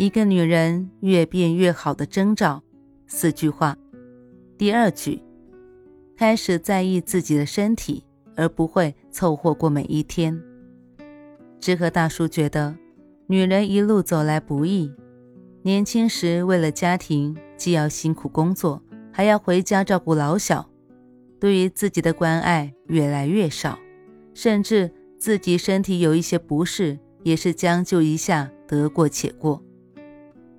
一个女人越变越好的征兆，四句话。第二句，开始在意自己的身体，而不会凑合过每一天。知和大叔觉得，女人一路走来不易，年轻时为了家庭，既要辛苦工作，还要回家照顾老小，对于自己的关爱越来越少，甚至自己身体有一些不适，也是将就一下，得过且过。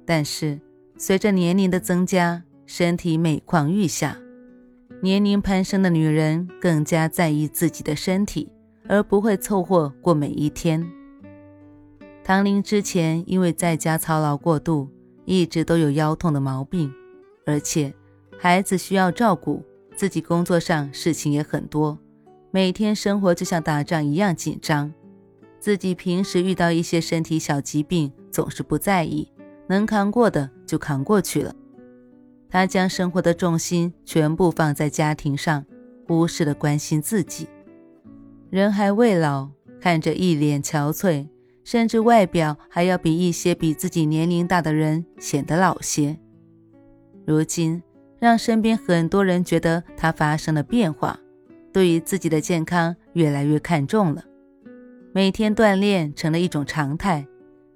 但是，随着年龄的增加，身体每况愈下，年龄攀升的女人更加在意自己的身体，而不会凑合过每一天。唐玲之前因为在家操劳过度，一直都有腰痛的毛病，而且孩子需要照顾，自己工作上事情也很多，每天生活就像打仗一样紧张。自己平时遇到一些身体小疾病，总是不在意。能扛过的就扛过去了。他将生活的重心全部放在家庭上，忽视了关心自己。人还未老，看着一脸憔悴，甚至外表还要比一些比自己年龄大的人显得老些。如今，让身边很多人觉得他发生了变化，对于自己的健康越来越看重了，每天锻炼成了一种常态。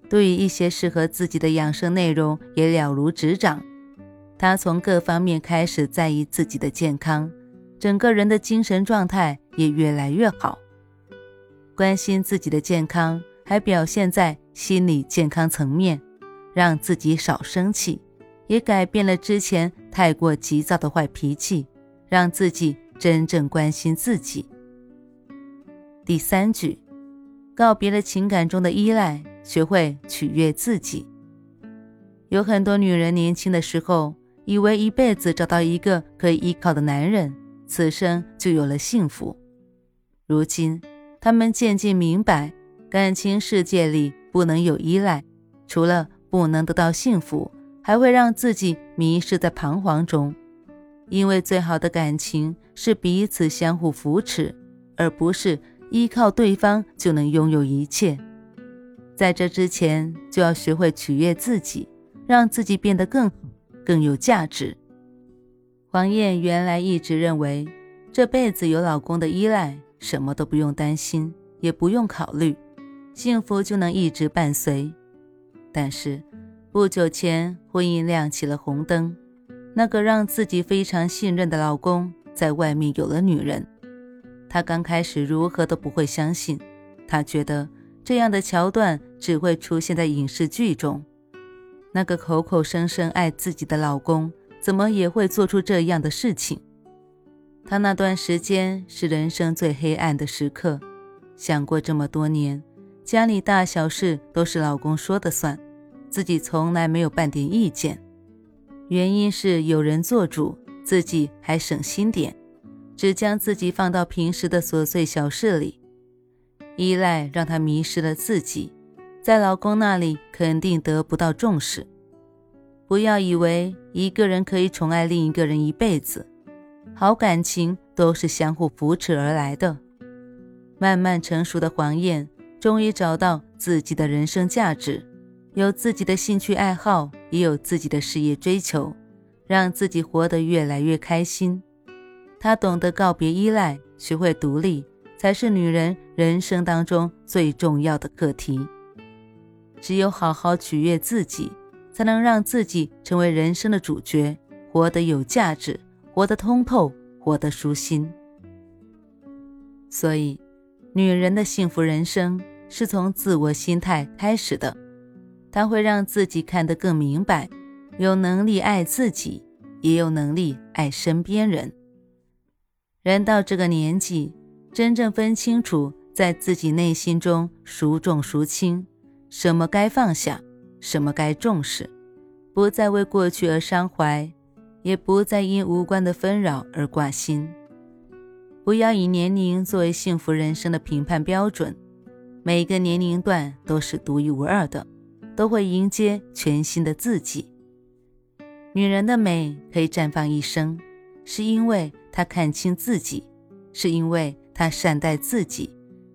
对于一些适合自己的养生内容也了如指掌，他从各方面开始在意自己的健康，整个人的精神状态也越来越好。关心自己的健康，还表现在心理健康层面，让自己少生气，也改变了之前太过急躁的坏脾气，让自己真正关心自己。第三句，告别了情感中的依赖。学会取悦自己。有很多女人年轻的时候，以为一辈子找到一个可以依靠的男人，此生就有了幸福。如今，她们渐渐明白，感情世界里不能有依赖，除了不能得到幸福，还会让自己迷失在彷徨中。因为最好的感情是彼此相互扶持，而不是依靠对方就能拥有一切。在这之前，就要学会取悦自己，让自己变得更好、更有价值。黄燕原来一直认为，这辈子有老公的依赖，什么都不用担心，也不用考虑，幸福就能一直伴随。但是，不久前婚姻亮起了红灯，那个让自己非常信任的老公在外面有了女人。她刚开始如何都不会相信，她觉得。这样的桥段只会出现在影视剧中。那个口口声声爱自己的老公，怎么也会做出这样的事情？他那段时间是人生最黑暗的时刻。想过这么多年，家里大小事都是老公说的算，自己从来没有半点意见。原因是有人做主，自己还省心点，只将自己放到平时的琐碎小事里。依赖让她迷失了自己，在老公那里肯定得不到重视。不要以为一个人可以宠爱另一个人一辈子，好感情都是相互扶持而来的。慢慢成熟的黄燕终于找到自己的人生价值，有自己的兴趣爱好，也有自己的事业追求，让自己活得越来越开心。她懂得告别依赖，学会独立。才是女人人生当中最重要的课题。只有好好取悦自己，才能让自己成为人生的主角，活得有价值，活得通透，活得舒心。所以，女人的幸福人生是从自我心态开始的。她会让自己看得更明白，有能力爱自己，也有能力爱身边人。人到这个年纪。真正分清楚，在自己内心中孰重孰轻，什么该放下，什么该重视，不再为过去而伤怀，也不再因无关的纷扰而挂心。不要以年龄作为幸福人生的评判标准，每个年龄段都是独一无二的，都会迎接全新的自己。女人的美可以绽放一生，是因为她看清自己，是因为他善待自己，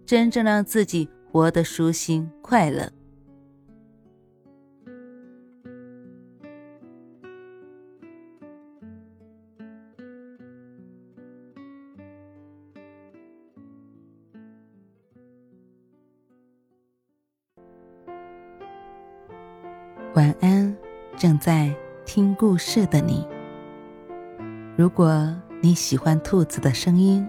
真正让自己活得舒心快乐。晚安，正在听故事的你。如果你喜欢兔子的声音，